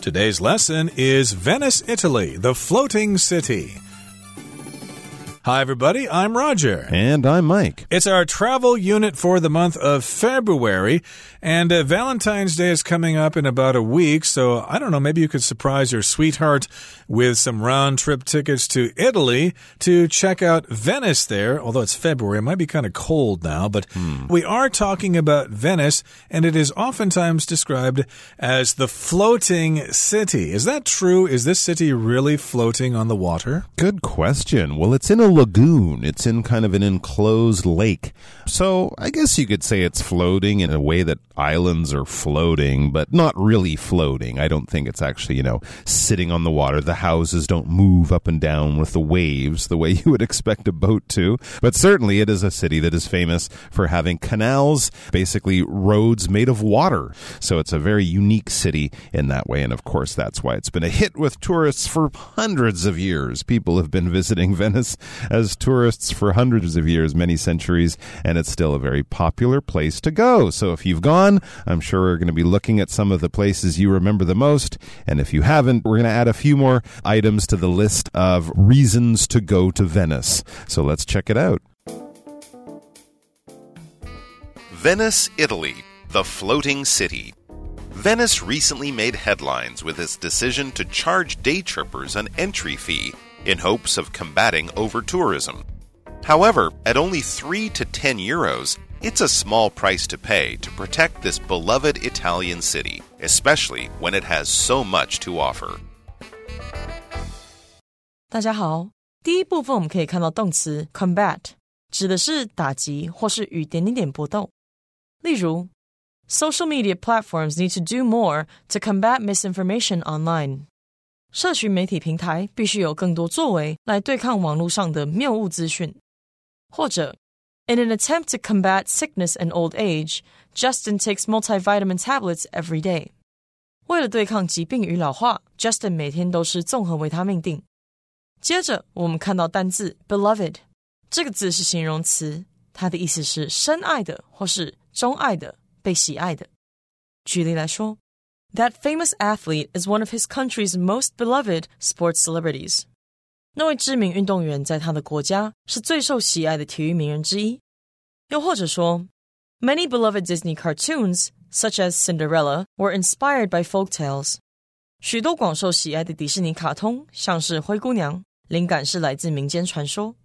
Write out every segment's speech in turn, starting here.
Today's lesson is Venice, Italy, the floating city. Hi, everybody. I'm Roger. And I'm Mike. It's our travel unit for the month of February, and uh, Valentine's Day is coming up in about a week. So I don't know, maybe you could surprise your sweetheart with some round trip tickets to Italy to check out Venice there. Although it's February, it might be kind of cold now, but hmm. we are talking about Venice, and it is oftentimes described as the floating city. Is that true? Is this city really floating on the water? Good question. Well, it's in a lagoon. It's in kind of an enclosed lake. So I guess you could say it's floating in a way that islands are floating, but not really floating. I don't think it's actually, you know, sitting on the water. The houses don't move up and down with the waves the way you would expect a boat to. But certainly it is a city that is famous for having canals, basically roads made of water. So it's a very unique city in that way. And of course, that's why it's been a hit with tourists for hundreds of years. People have been visiting Venice as tourists for hundreds of years, many centuries, and it's still a very popular place to go. So if you've gone, I'm sure we're going to be looking at some of the places you remember the most. And if you haven't, we're going to add a few more items to the list of reasons to go to Venice. So let's check it out. Venice, Italy, the floating city. Venice recently made headlines with its decision to charge day trippers an entry fee in hopes of combating over tourism. However, at only 3 to 10 euros, it's a small price to pay to protect this beloved Italian city, especially when it has so much to offer. 大家好，第一部分我们可以看到动词 combat，指的是打击或是与点点点搏斗。例如，social media platforms need to do more to combat misinformation online。 社群媒体平台必须有更多作为来对抗网络上的谬误资讯，或者，In an attempt to combat sickness and old age, Justin takes multivitamin tablets every day。为了对抗疾病与老化，Justin 每天都吃综合维他命锭。接着，我们看到单字 beloved 这个字是形容词，它的意思是深爱的或是钟爱的、被喜爱的。举例来说。That famous athlete is one of his country's most beloved sports celebrities. 那位知名运动员在他的国家是最受喜爱的体育名人之一。又或者说，Many beloved Disney cartoons, such as Cinderella, were inspired by folk tales. 许多广受喜爱的迪士尼卡通，像是灰姑娘，灵感是来自民间传说。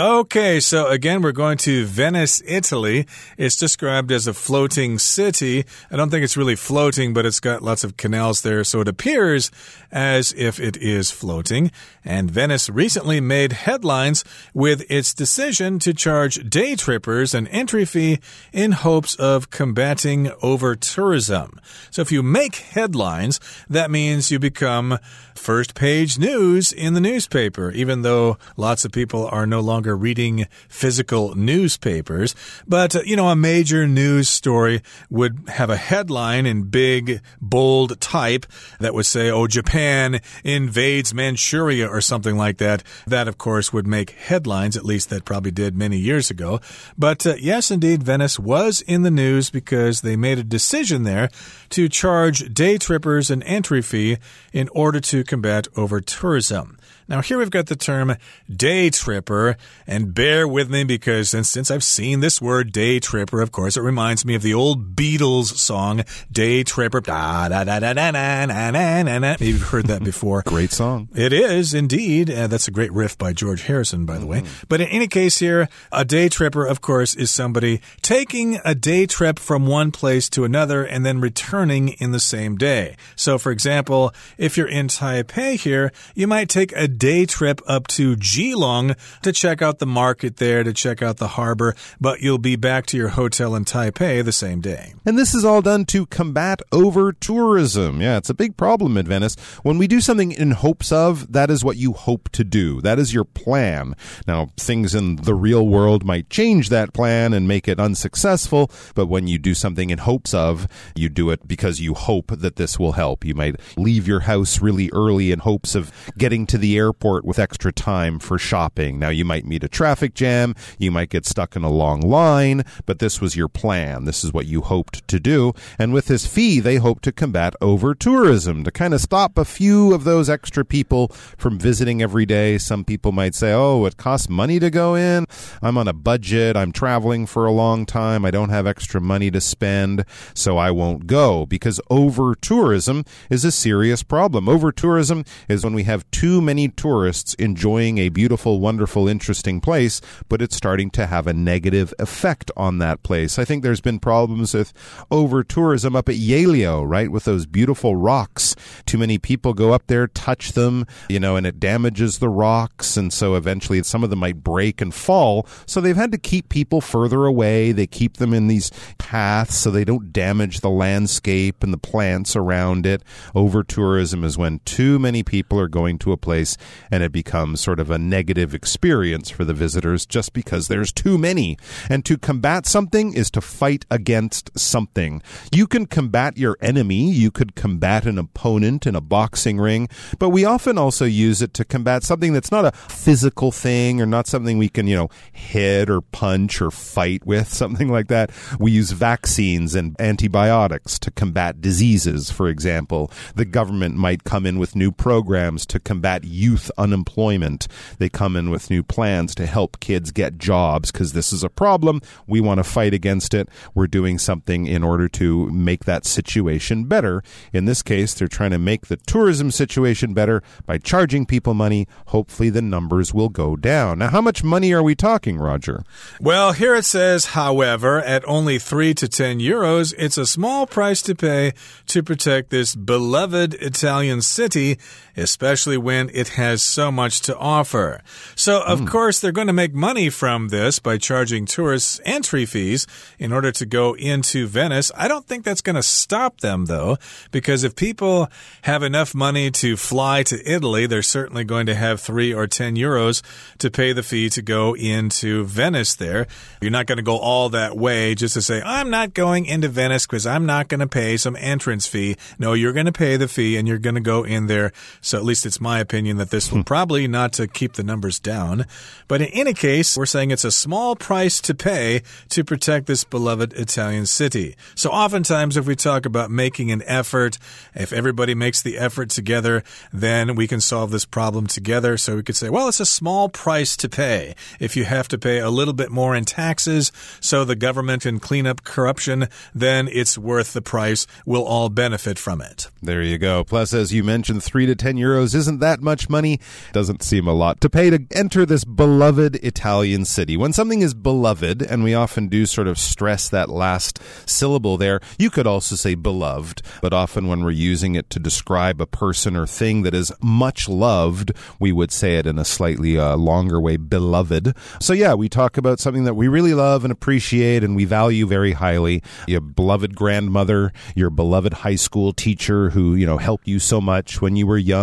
Okay, so again, we're going to Venice, Italy. It's described as a floating city. I don't think it's really floating, but it's got lots of canals there, so it appears as if it is floating. And Venice recently made headlines with its decision to charge day trippers an entry fee in hopes of combating over tourism. So if you make headlines, that means you become first page news in the newspaper, even though lots of people are no longer reading physical newspapers. But, uh, you know, a major news story would have a headline in big, bold type that would say, oh, Japan invades Manchuria or something like that. That, of course, would make headlines, at least that probably did many years ago. But uh, yes, indeed, Venice was in the news because they made a decision there to charge day trippers an entry fee in order to combat over tourism. Now, here we've got the term day tripper, and bear with me because since, since I've seen this word day tripper, of course, it reminds me of the old Beatles song, Day Tripper. Da, da, da, da, da, da, da, da, da. Maybe you've heard that before. great song. It is indeed. Uh, that's a great riff by George Harrison, by the mm. way. Mm-hmm. But in any case, here, a day tripper, of course, is somebody taking a day trip from one place to another and then returning in the same day. So, for example, if you're in Taipei here, you might take a day trip up to Keelung to check out the market there, to check out the harbor, but you'll be back to your hotel in Taipei the same day. And this is all done to combat over tourism. Yeah, it's a big problem in Venice. When we do something in hopes of, that is what you hope to do. That is your plan. Now, things in the real world might change that plan and make it unsuccessful, but when you do something in hopes of, you do it because you hope that this will help. You might leave your house really early in hopes of getting to the airport with extra time for shopping. Now, you might meet a traffic jam, you might get stuck in a long line, but this was your plan. This is what you hoped to do. And with this fee, they hope to combat over tourism to kind of stop a few of those extra people from visiting every day. Some people might say, oh, it costs money to go in. I'm on a budget. I'm traveling for a long time. I don't have extra money to spend, so I won't go because over tourism is a serious problem. Over tourism is when we have too many tourists enjoying a beautiful, wonderful, interesting place, but it's starting to have a negative effect on that place. I think there's been problems with over tourism up at Yehliu, right? With those beautiful rocks. Too many people go up there, touch them, you know, and it damages the rocks. And so eventually some of them might break and fall. So they've had to keep people further away. They keep them in these paths so they don't damage the landscape and the plants around it. Over tourism is when too many people are going to a place and it becomes sort of a negative experience for the visitors just because there's too many. And to combat something is to fight against something. You can combat your enemy. You could combat an opponent in a boxing ring, but we often also use it to combat something that's not a physical thing or not something we can, you know, hit or punch or fight with, something like that. We use vaccines and antibiotics to combat diseases, for example. The government might come in with new programs to combat youth unemployment. They come in with new plans to help kids get jobs because this is a problem. We want to fight against it. We're doing something in order to make that situation better. In this case, they're trying to make the tourism situation better by charging people money. Hopefully, the numbers will go down. Now, how much money are we talking, Roger? Well, here it says, however, at only 3 to 10 euros, it's a small price to pay to protect this beloved Italian city, especially when it has so much to offer. So, of mm. course, they're going to make money from this by charging tourists entry fees in order to go into Venice. I don't think that's going to stop them, though, because if people have enough money to fly to Italy, they're certainly going to have 3 or 10 euros to pay the fee to go into Venice there. You're not going to go all that way just to say, I'm not going into Venice because I'm not going to pay some entrance fee. No, you're going to pay the fee and you're going to go in there. So at least it's my opinion that this will hmm. probably not to keep the numbers down. But in any case, we're saying it's a small price to pay to protect this beloved Italian city. So oftentimes, if we talk about making an effort, if everybody makes the effort together, then we can solve this problem together. So we could say, well, it's a small price to pay. If you have to pay a little bit more in taxes so the government can clean up corruption, then it's worth the price. We'll all benefit from it. There you go. Plus, as you mentioned, three to 10 euros isn't that much money. Doesn't seem a lot to pay to enter this beloved Italian city. When something is beloved, and we often do sort of stress that last syllable there, you could also say beloved, but often when we're using it to describe a person or thing that is much loved, we would say it in a slightly uh, longer way, beloved. So yeah, we talk about something that we really love and appreciate and we value very highly. Your beloved grandmother, your beloved high school teacher who, you know, helped you so much when you were young,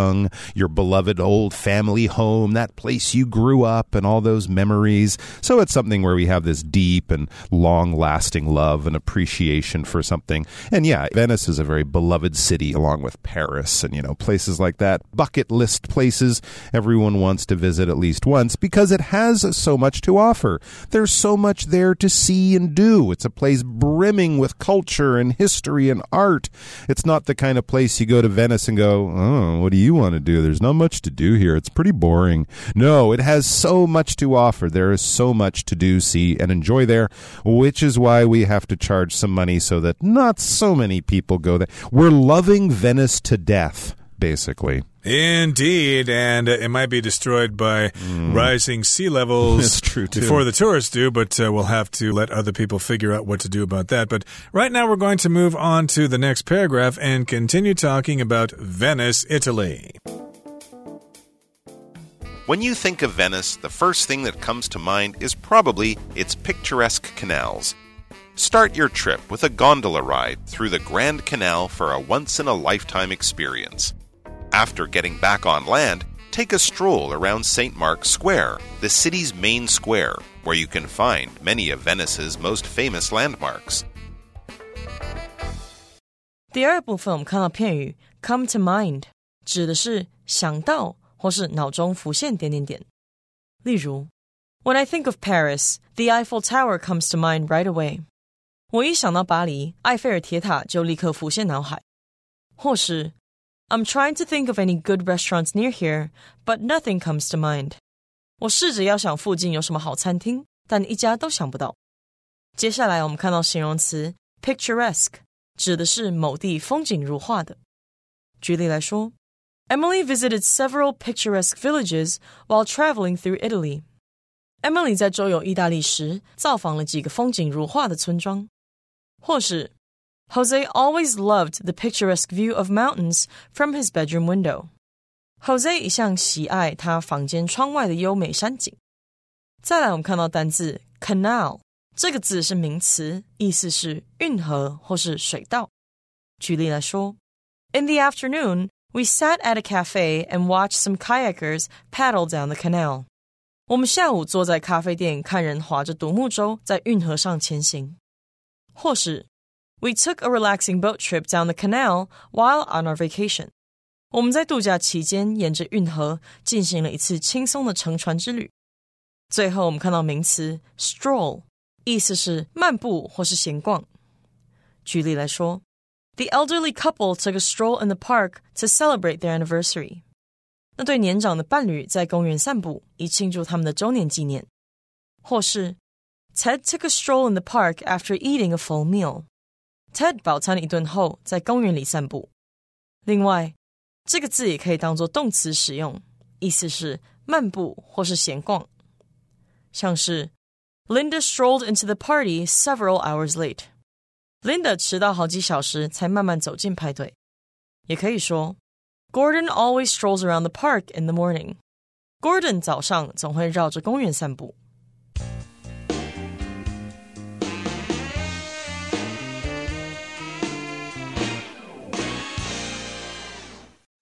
your beloved old family home, that place you grew up and all those memories. So it's something where we have this deep and long lasting love and appreciation for something. And yeah, Venice is a very beloved city along with Paris and, you know, places like that. Bucket list places everyone wants to visit at least once because it has so much to offer. There's so much there to see and do. It's a place brimming with culture and history and art. It's not the kind of place you go to Venice and go, oh, what do you want to do? There's not much to do here. It's pretty boring. No, it has so much to offer. There is so much to do, see, and enjoy there, which is why we have to charge some money so that not so many people go there. We're loving Venice to death, basically. Indeed, and uh, it might be destroyed by mm. rising sea levels That's true too. before the tourists do, but uh, we'll have to let other people figure out what to do about that. But right now, we're going to move on to the next paragraph and continue talking about Venice, Italy. When you think of Venice, the first thing that comes to mind is probably its picturesque canals. Start your trip with a gondola ride through the Grand Canal for a once in a lifetime experience. After getting back on land, take a stroll around St. Mark's Square, the city's main square, where you can find many of Venice's most famous landmarks. 第二部分我们看到片语 come to mind，指的是想到 或是脑中浮现点点点。例如，When I think of Paris, the Eiffel Tower comes to mind right away。我一想到巴黎，埃菲尔铁塔就立刻浮现脑海。或是 I'm trying to think of any good restaurants near here, but nothing comes to mind。我试着要想附近有什么好餐厅，但一家都想不到。接下来我们看到形容词 picturesque，指的是某地风景如画的。举例来说。Emily visited several picturesque villages while traveling through Italy. Emily 在周游意大利时造访了几个风景如画的村庄。或是 Jose always loved the picturesque view of mountains from his bedroom window. Jose 一向喜爱他房间窗外的优美山景。再来，我们看到单字 canal 这个字是名词，意思是运河或是水道。举例来说，In the afternoon, we sat at a cafe and watched some kayakers paddle down the canal. 我们下午坐在咖啡店看人划着独木舟在运河上前行。或是 We took a relaxing boat trip down the canal while on our vacation. 我们在度假期间沿着运河进行了一次轻松的乘船之旅。最后，我们看到名词 stroll，意思是漫步或是闲逛。举例来说。the elderly couple took a stroll in the park to celebrate their anniversary. 那对年长的伴侣在公园散步，以庆祝他们的周年纪念。或是 Ted took a stroll in the park after eating a full meal. Ted 饱餐一顿后，在公园里散步。另外，这个字也可以当做动词使用，意思是漫步或是闲逛。像是 Linda strolled into the party several hours late. Linda 迟到好几小时才慢慢走进派对。也可以说，Gordon always strolls around the park in the morning。Gordon 早上总会绕着公园散步。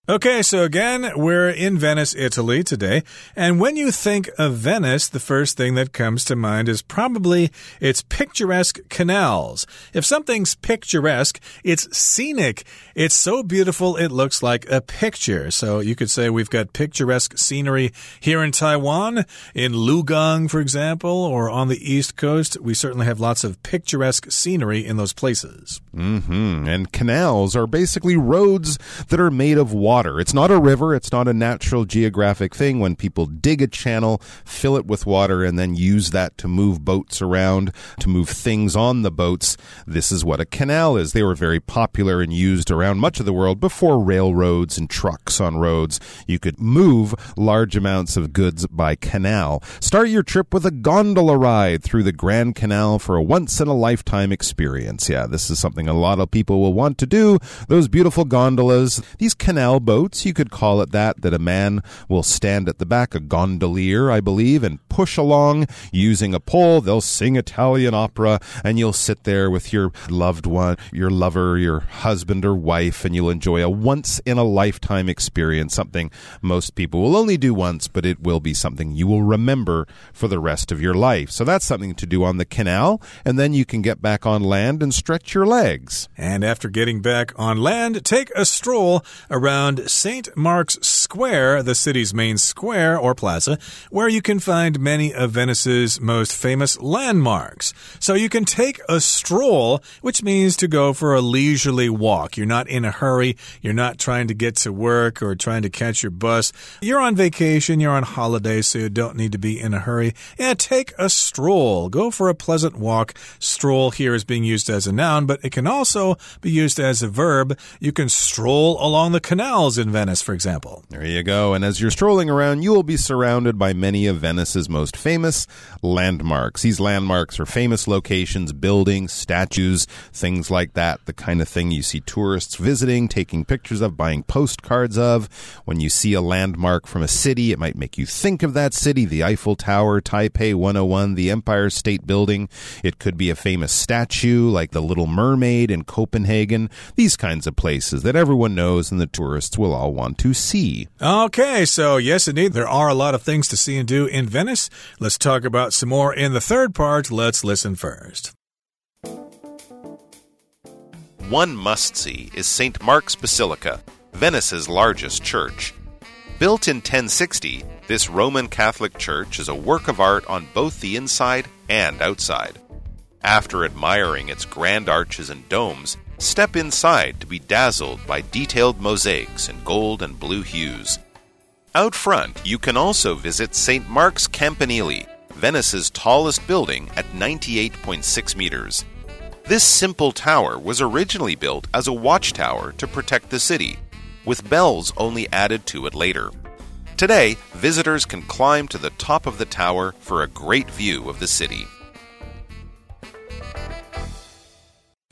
Okay, so again, we're in Venice, Italy today. And when you think of Venice, the first thing that comes to mind is probably its picturesque canals. If something's picturesque, it's scenic. It's so beautiful, it looks like a picture. So you could say we've got picturesque scenery here in Taiwan, in Lugang, for example, or on the East Coast. We certainly have lots of picturesque scenery in those places. Mm hmm. And canals are basically roads that are made of water water. It's not a river, it's not a natural geographic thing. When people dig a channel, fill it with water, and then use that to move boats around, to move things on the boats, this is what a canal is. They were very popular and used around much of the world before railroads and trucks on roads. You could move large amounts of goods by canal. Start your trip with a gondola ride through the Grand Canal for a once in a lifetime experience. Yeah, this is something a lot of people will want to do. Those beautiful gondolas, these canal boats, you could call it that, that a man will stand at the back, a gondolier, I believe, and push along using a pole. They'll sing Italian opera, and you'll sit there with your loved one, your lover, your husband or wife, and you'll enjoy a once in a lifetime experience, something most people will only do once, but it will be something you will remember for the rest of your life. So that's something to do on the canal, and then you can get back on land and stretch your legs. And after getting back on land, take a stroll around around St. Mark's Square, the city's main square or plaza, where you can find many of Venice's most famous landmarks. So you can take a stroll, which means to go for a leisurely walk. You're not in a hurry, you're not trying to get to work or trying to catch your bus. You're on vacation, you're on holiday, so you don't need to be in a hurry. Yeah, take a stroll. Go for a pleasant walk. Stroll here is being used as a noun, but it can also be used as a verb. You can stroll along the canals in Venice, for example. There you go. And as you're strolling around, you will be surrounded by many of Venice's most famous landmarks. These landmarks are famous locations, buildings, statues, things like that. The kind of thing you see tourists visiting, taking pictures of, buying postcards of. When you see a landmark from a city, it might make you think of that city the Eiffel Tower, Taipei 101, the Empire State Building. It could be a famous statue like the Little Mermaid in Copenhagen. These kinds of places that everyone knows and the tourists will all want to see. Okay, so yes, indeed, there are a lot of things to see and do in Venice. Let's talk about some more in the third part. Let's listen first. One must see is St. Mark's Basilica, Venice's largest church. Built in 1060, this Roman Catholic church is a work of art on both the inside and outside. After admiring its grand arches and domes, step inside to be dazzled by detailed mosaics in gold and blue hues. Out front, you can also visit St. Mark's Campanile, Venice's tallest building at 98.6 meters. This simple tower was originally built as a watchtower to protect the city, with bells only added to it later. Today, visitors can climb to the top of the tower for a great view of the city.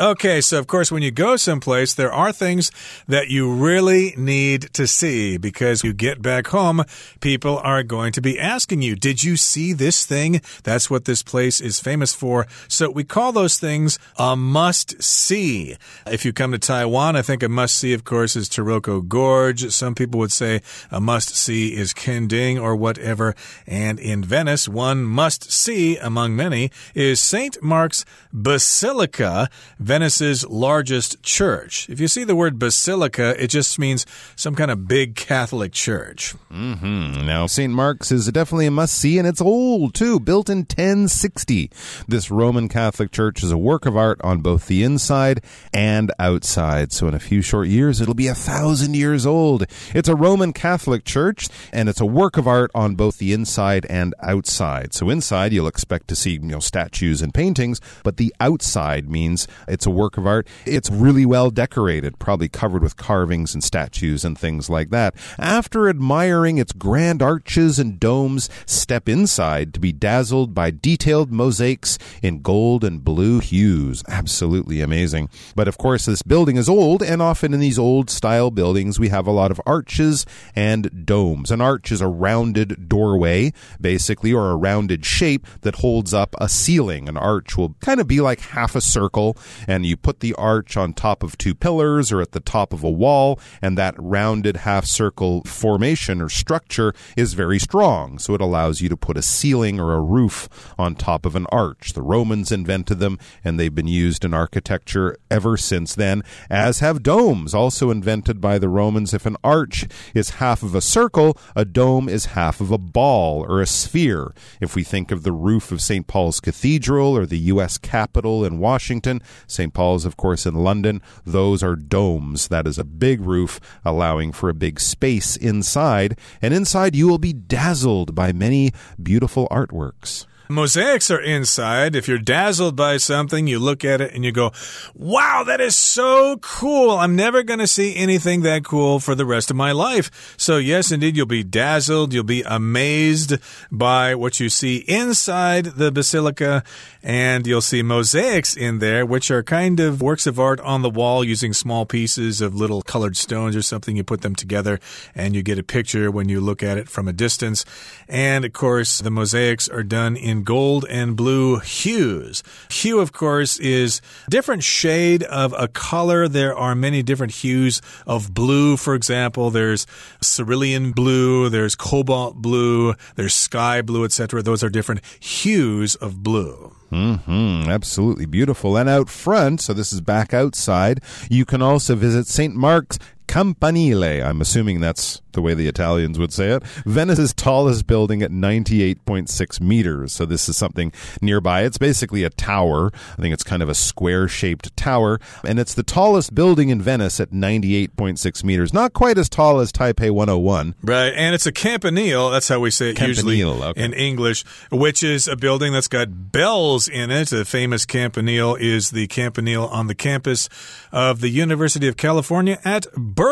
Okay, so of course, when you go someplace, there are things that you really need to see because you get back home, people are going to be asking you, Did you see this thing? That's what this place is famous for. So we call those things a must see. If you come to Taiwan, I think a must see, of course, is Taroko Gorge. Some people would say a must see is Kenting or whatever. And in Venice, one must see among many is St. Mark's Basilica. Venice's largest church. If you see the word basilica, it just means some kind of big Catholic church. Mm -hmm. Now, St. Mark's is definitely a must see, and it's old too, built in 1060. This Roman Catholic church is a work of art on both the inside and outside. So, in a few short years, it'll be a thousand years old. It's a Roman Catholic church, and it's a work of art on both the inside and outside. So, inside, you'll expect to see you know statues and paintings, but the outside means it's a work of art. It's really well decorated, probably covered with carvings and statues and things like that. After admiring its grand arches and domes, step inside to be dazzled by detailed mosaics in gold and blue hues. Absolutely amazing. But of course, this building is old, and often in these old style buildings, we have a lot of arches and domes. An arch is a rounded doorway, basically, or a rounded shape that holds up a ceiling. An arch will kind of be like half a circle, and you put the arch on top of two pillars or at the top of a wall, and that rounded half circle formation or structure is very strong. So it allows you to put a ceiling or a roof on top of an arch. The Romans invented them, and they've been used in architecture ever since then, as have domes, also invented by the Romans. If an arch is half of a circle, a dome is half of a ball or a sphere. If we think of the roof of St. Paul's Cathedral or the U.S. Capitol in Washington, St. Paul's, of course, in London, those are domes. That is a big roof allowing for a big space inside. And inside, you will be dazzled by many beautiful artworks. Mosaics are inside. If you're dazzled by something, you look at it and you go, wow, that is so cool. I'm never going to see anything that cool for the rest of my life. So, yes, indeed, you'll be dazzled. You'll be amazed by what you see inside the basilica. And you'll see mosaics in there, which are kind of works of art on the wall using small pieces of little colored stones or something. You put them together and you get a picture when you look at it from a distance. And, of course, the mosaics are done in in gold and blue hues. Hue, of course, is different shade of a color. There are many different hues of blue, for example. There's cerulean blue, there's cobalt blue, there's sky blue, etc. Those are different hues of blue. Mm-hmm. Absolutely beautiful. And out front, so this is back outside, you can also visit St. Mark's Campanile. I'm assuming that's the way the Italians would say it. Venice's tallest building at 98.6 meters. So this is something nearby. It's basically a tower. I think it's kind of a square shaped tower. And it's the tallest building in Venice at 98.6 meters. Not quite as tall as Taipei 101. Right. And it's a campanile. That's how we say it campanile, usually okay. in English, which is a building that's got bells in it. The famous campanile is the campanile on the campus of the University of California at Berkeley.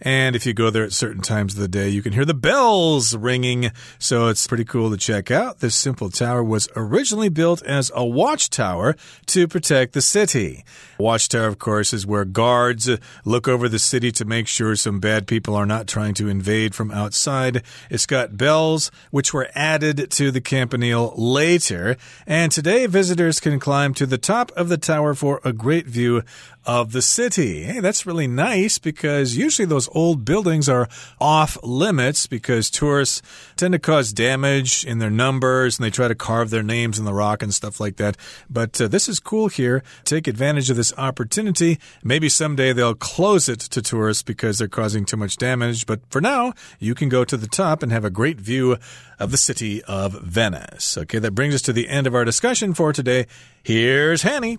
And if you go there at certain times of the day, you can hear the bells ringing. So it's pretty cool to check out. This simple tower was originally built as a watchtower to protect the city. Watchtower, of course, is where guards look over the city to make sure some bad people are not trying to invade from outside. It's got bells, which were added to the campanile later. And today, visitors can climb to the top of the tower for a great view of the city. Hey, that's really nice because because usually those old buildings are off limits because tourists tend to cause damage in their numbers and they try to carve their names in the rock and stuff like that. But uh, this is cool here. Take advantage of this opportunity. Maybe someday they'll close it to tourists because they're causing too much damage. But for now, you can go to the top and have a great view of the city of Venice. Okay, that brings us to the end of our discussion for today. Here's Hanny.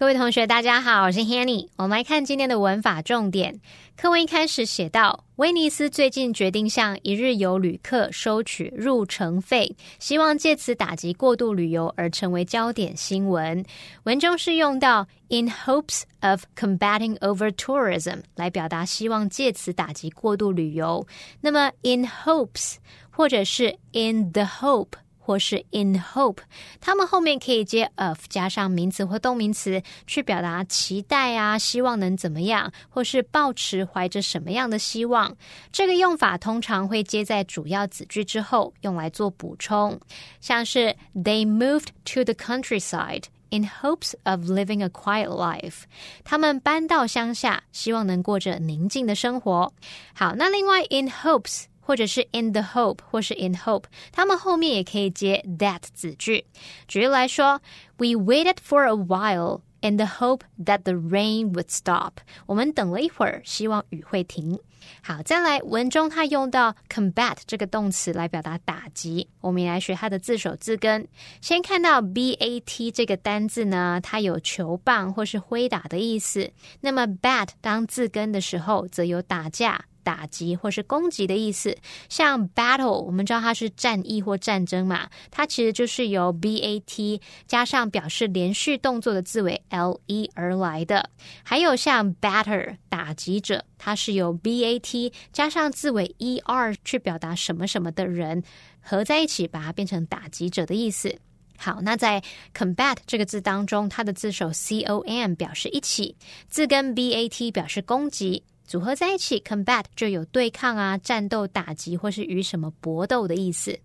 各位同学，大家好，我是 Hanny。我们来看今天的文法重点。课文一开始写到，威尼斯最近决定向一日游旅客收取入城费，希望借此打击过度旅游而成为焦点新闻。文中是用到 in hopes of combating over tourism 来表达希望借此打击过度旅游。那么 in hopes 或者是 in the hope。或是 in hope，它们后面可以接 of 加上名词或动名词，去表达期待啊，希望能怎么样，或是抱持怀着什么样的希望。这个用法通常会接在主要子句之后，用来做补充，像是 They moved to the countryside in hopes of living a quiet life。他们搬到乡下，希望能过着宁静的生活。好，那另外 in hopes。或者是 in the hope，或是 in hope，它们后面也可以接 that 子句。举例来说，We waited for a while in the hope that the rain would stop。我们等了一会儿，希望雨会停。好，再来文中它用到 combat 这个动词来表达打击。我们来学它的字首字根。先看到 b a t 这个单字呢，它有球棒或是挥打的意思。那么 bat 当字根的时候，则有打架。打击或是攻击的意思，像 battle，我们知道它是战役或战争嘛，它其实就是由 b a t 加上表示连续动作的字尾 l e 而来的。还有像 batter，打击者，它是由 b a t 加上字尾 e r 去表达什么什么的人，合在一起把它变成打击者的意思。好，那在 combat 这个字当中，它的字首 c o m 表示一起，字根 b a t 表示攻击。组合在一起，combat 就有对抗啊、战斗、打击或是与什么搏斗的意思。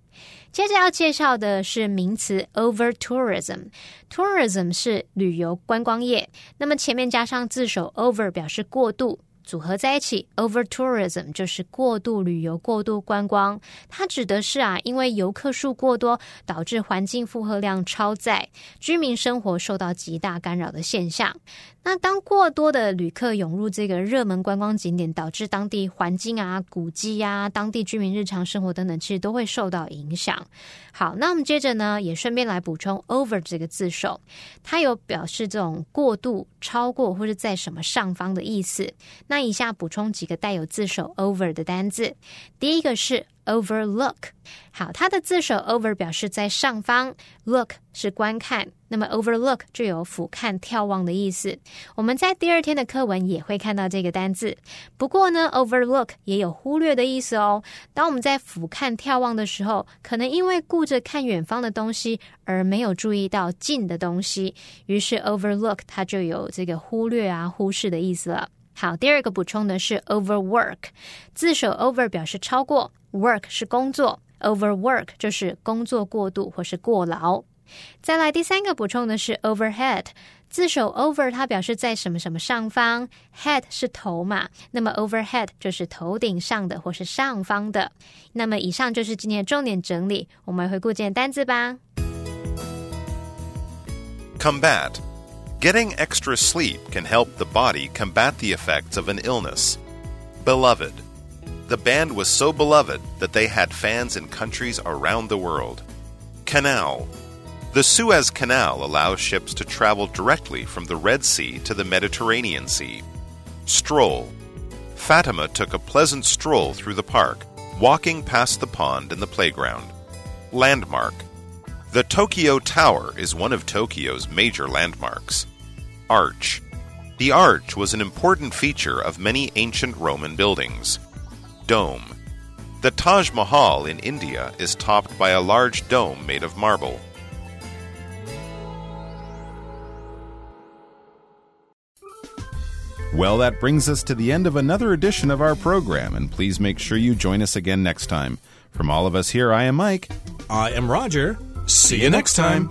接着要介绍的是名词 over tourism。tourism 是旅游观光业，那么前面加上字首 over 表示过度。组合在一起，over tourism 就是过度旅游、过度观光。它指的是啊，因为游客数过多，导致环境负荷量超载，居民生活受到极大干扰的现象。那当过多的旅客涌入这个热门观光景点，导致当地环境啊、古迹呀、当地居民日常生活等等，其实都会受到影响。好，那我们接着呢，也顺便来补充 over 这个字首，它有表示这种过度、超过或者在什么上方的意思。那以下补充几个带有字首 over 的单字，第一个是。Overlook，好，它的字首 over 表示在上方，look 是观看，那么 overlook 就有俯瞰、眺望的意思。我们在第二天的课文也会看到这个单字。不过呢，overlook 也有忽略的意思哦。当我们在俯瞰、眺望的时候，可能因为顾着看远方的东西而没有注意到近的东西，于是 overlook 它就有这个忽略啊、忽视的意思了。好，第二个补充的是 overwork，字首 over 表示超过，work 是工作，overwork 就是工作过度或是过劳。再来第三个补充的是 overhead，字首 over 它表示在什么什么上方，head 是头嘛，那么 overhead 就是头顶上的或是上方的。那么以上就是今天的重点整理，我们回顾今天单字吧。Combat Getting extra sleep can help the body combat the effects of an illness. Beloved. The band was so beloved that they had fans in countries around the world. Canal. The Suez Canal allows ships to travel directly from the Red Sea to the Mediterranean Sea. Stroll. Fatima took a pleasant stroll through the park, walking past the pond and the playground. Landmark. The Tokyo Tower is one of Tokyo's major landmarks. Arch. The arch was an important feature of many ancient Roman buildings. Dome. The Taj Mahal in India is topped by a large dome made of marble. Well, that brings us to the end of another edition of our program, and please make sure you join us again next time. From all of us here, I am Mike. I am Roger. See you next time.